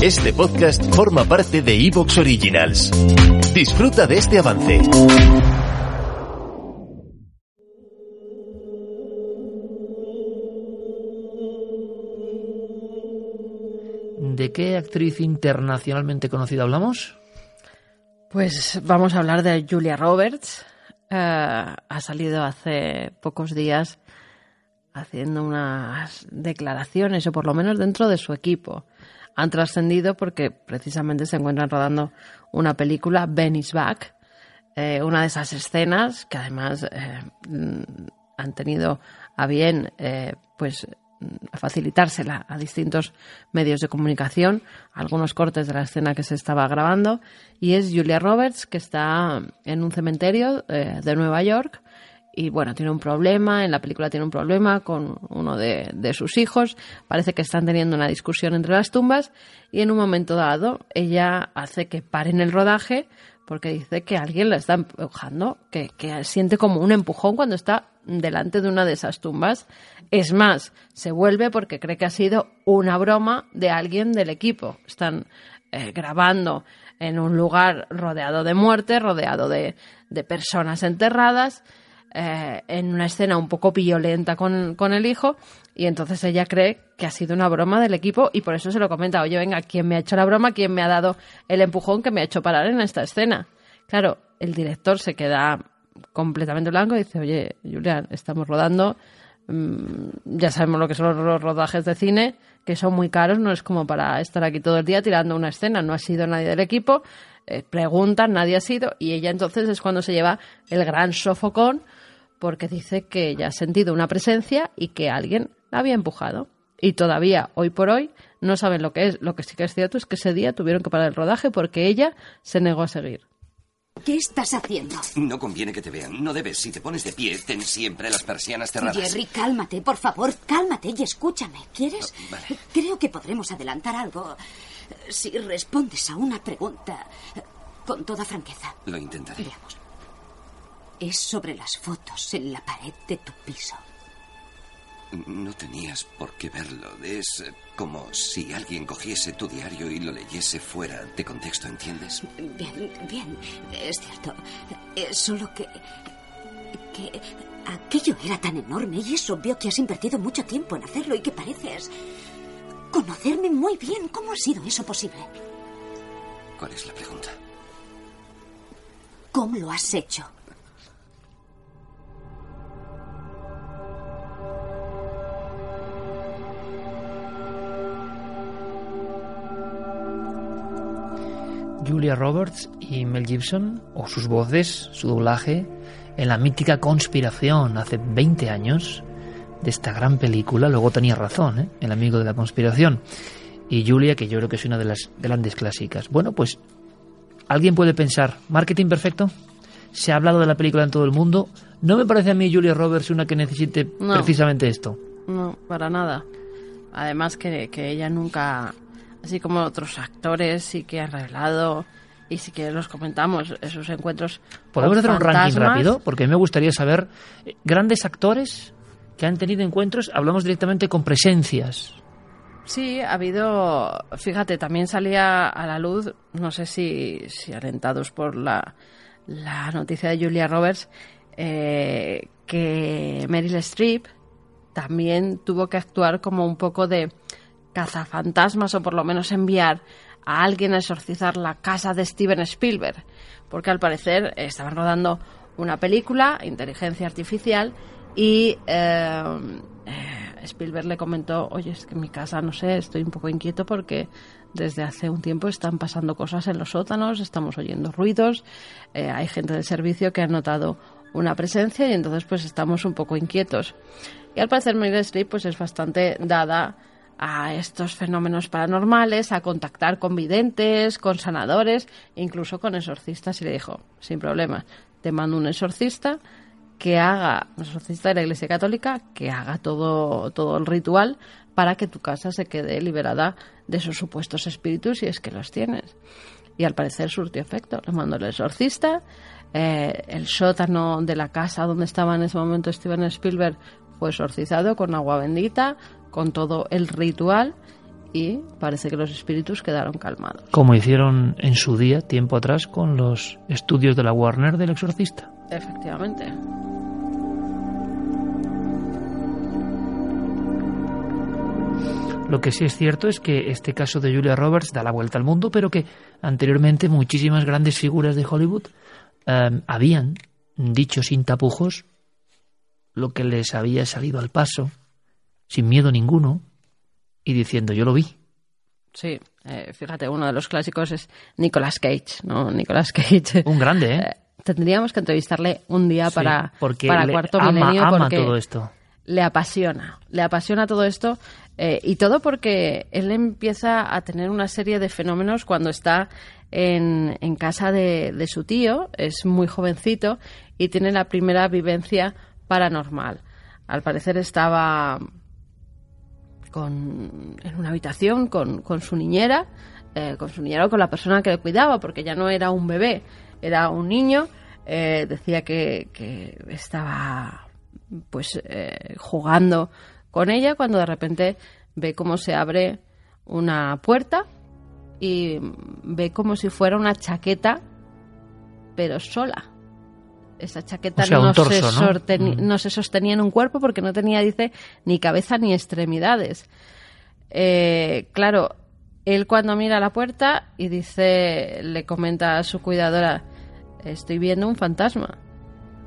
Este podcast forma parte de Evox Originals. Disfruta de este avance. ¿De qué actriz internacionalmente conocida hablamos? Pues vamos a hablar de Julia Roberts. Eh, ha salido hace pocos días haciendo unas declaraciones, o por lo menos dentro de su equipo. Han trascendido porque precisamente se encuentran rodando una película, Ben is Back, eh, una de esas escenas que además eh, han tenido a bien pues facilitársela a distintos medios de comunicación, algunos cortes de la escena que se estaba grabando, y es Julia Roberts, que está en un cementerio eh, de Nueva York, y bueno, tiene un problema, en la película tiene un problema con uno de, sus hijos, parece que están teniendo una discusión entre las tumbas, y en un momento dado ella hace que paren el rodaje porque dice que alguien la está empujando, que, siente como un empujón cuando está delante de una de esas tumbas. Es más, se vuelve porque cree que ha sido una broma de alguien del equipo. Están eh, grabando en un lugar rodeado de muerte, rodeado de, de personas enterradas, eh, en una escena un poco violenta con, con, el hijo, y entonces ella cree que ha sido una broma del equipo y por eso se lo comenta, oye, venga, ¿quién me ha hecho la broma? ¿Quién me ha dado el empujón que me ha hecho parar en esta escena? Claro, el director se queda completamente blanco y dice, oye, Julián, estamos rodando, ya sabemos lo que son los rodajes de cine, que son muy caros, no es como para estar aquí todo el día tirando una escena, no ha sido nadie del equipo, eh, preguntan, nadie ha sido, y ella entonces es cuando se lleva el gran sofocón, porque dice que ella ha sentido una presencia y que alguien la había empujado. Y todavía, hoy por hoy, no saben lo que es. Lo que sí que es cierto es que ese día tuvieron que parar el rodaje porque ella se negó a seguir. ¿Qué estás haciendo? No conviene que te vean. No debes. Si te pones de pie, ten siempre las persianas cerradas. Jerry, cálmate, por favor, cálmate y escúchame. ¿Quieres? Oh, vale. Creo que podremos adelantar algo si respondes a una pregunta con toda franqueza. Lo intentaré. Veamos. Es sobre las fotos en la pared de tu piso. No tenías por qué verlo. Es como si alguien cogiese tu diario y lo leyese fuera de contexto, ¿entiendes? Bien, bien, es cierto. Es solo que... que aquello era tan enorme y es obvio que has invertido mucho tiempo en hacerlo y que pareces conocerme muy bien. ¿Cómo ha sido eso posible? ¿Cuál es la pregunta? ¿Cómo lo has hecho? Julia Roberts y Mel Gibson, o sus voces, su doblaje, en la mítica conspiración hace 20 años de esta gran película. Luego tenía razón, ¿eh? el amigo de la conspiración. Y Julia, que yo creo que es una de las grandes clásicas. Bueno, pues alguien puede pensar, ¿marketing perfecto? Se ha hablado de la película en todo el mundo. No me parece a mí Julia Roberts una que necesite No. precisamente esto. No, para nada. Además que, que ella nunca, así como otros actores, sí que ha revelado y sí que los comentamos, esos encuentros. ¿Podemos hacer un ranking rápido? Porque me gustaría saber eh, grandes actores que han tenido encuentros, hablamos directamente con presencias. Sí, ha habido, fíjate, también salía a la luz, no sé si, si alentados por la, la noticia de Julia Roberts, eh, que Meryl Streep también tuvo que actuar como un poco de cazafantasmas o por lo menos enviar a alguien a exorcizar la casa de Steven Spielberg, porque al parecer estaban rodando una película, Inteligencia Artificial, y eh, eh, Spielberg le comentó, oye, es que mi casa, no sé, estoy un poco inquieto porque desde hace un tiempo están pasando cosas en los sótanos, estamos oyendo ruidos, eh, hay gente del servicio que ha notado una presencia y entonces pues estamos un poco inquietos. Y al parecer Meryl Streep pues es bastante dada a estos fenómenos paranormales, a contactar con videntes, con sanadores, incluso con exorcistas y le dijo, sin problema, te mando un exorcista que haga, un exorcista de la Iglesia Católica, que haga todo, todo el ritual para que tu casa se quede liberada de esos supuestos espíritus si es que los tienes. Y al parecer surtió efecto. Le mandó el exorcista, eh, el sótano de la casa donde estaba en ese momento Steven Spielberg fue exorcizado con agua bendita, con todo el ritual y parece que los espíritus quedaron calmados. Como hicieron en su día, tiempo atrás, con los estudios de la Warner del exorcista. Efectivamente. Lo que sí es cierto es que este caso de Julia Roberts da la vuelta al mundo, pero que anteriormente muchísimas grandes figuras de Hollywood eh, habían dicho sin tapujos lo que les había salido al paso, sin miedo ninguno, y diciendo yo lo vi. Sí, eh, fíjate, uno de los clásicos es Nicolas Cage, ¿no? Nicolas Cage. Un grande, ¿eh? tendríamos que entrevistarle un día Sí, para, porque para Cuarto ama- Milenio ama porque todo esto. le apasiona, le apasiona todo esto eh, y todo porque él empieza a tener una serie de fenómenos cuando está en, en casa de, de su tío, es muy jovencito y tiene la primera vivencia paranormal. Al parecer estaba con, en una habitación con, con su niñera, eh, con su niñera o con la persona que le cuidaba, porque ya no era un bebé, era un niño. eh, decía que, que estaba pues eh, jugando con ella cuando de repente ve cómo se abre una puerta y ve como si fuera una chaqueta pero sola esa chaqueta O sea, un no, se sorteni- Mm. no se sostenía en un cuerpo porque no tenía dice ni cabeza ni extremidades Eh, claro él cuando mira la puerta y dice le comenta a su cuidadora estoy viendo un fantasma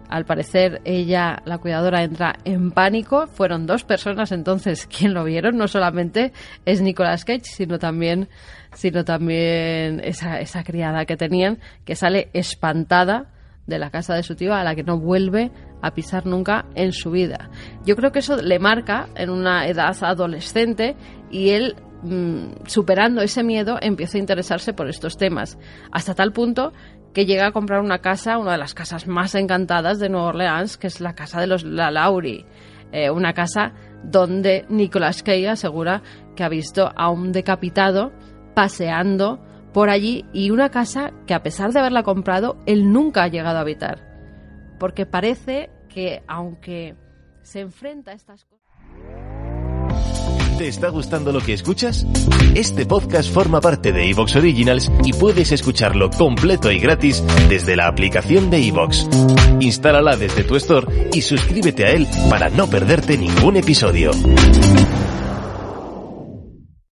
al parecer, ella, la cuidadora, entra en pánico. Fueron dos personas entonces quien lo vieron. No solamente es Nicolas Cage, sino también, sino también esa, esa criada que tenían, que sale espantada de la casa de su tío, a la que no vuelve a pisar nunca en su vida. Yo creo que eso le marca en una edad adolescente y él mm, superando ese miedo empieza a interesarse por estos temas hasta tal punto que llega a comprar una casa, una de las casas más encantadas de Nueva Orleans, que es la casa de los La Lauri. Eh, una casa donde Nicolas Cage asegura que ha visto a un decapitado paseando por allí y una casa que a pesar de haberla comprado, él nunca ha llegado a habitar. Porque parece que aunque se enfrenta a estas cosas... ¿Te está gustando lo que escuchas? Este podcast forma parte de Evox Originals y puedes escucharlo completo y gratis desde la aplicación de Evox. Instálala desde tu store y suscríbete a él para no perderte ningún episodio.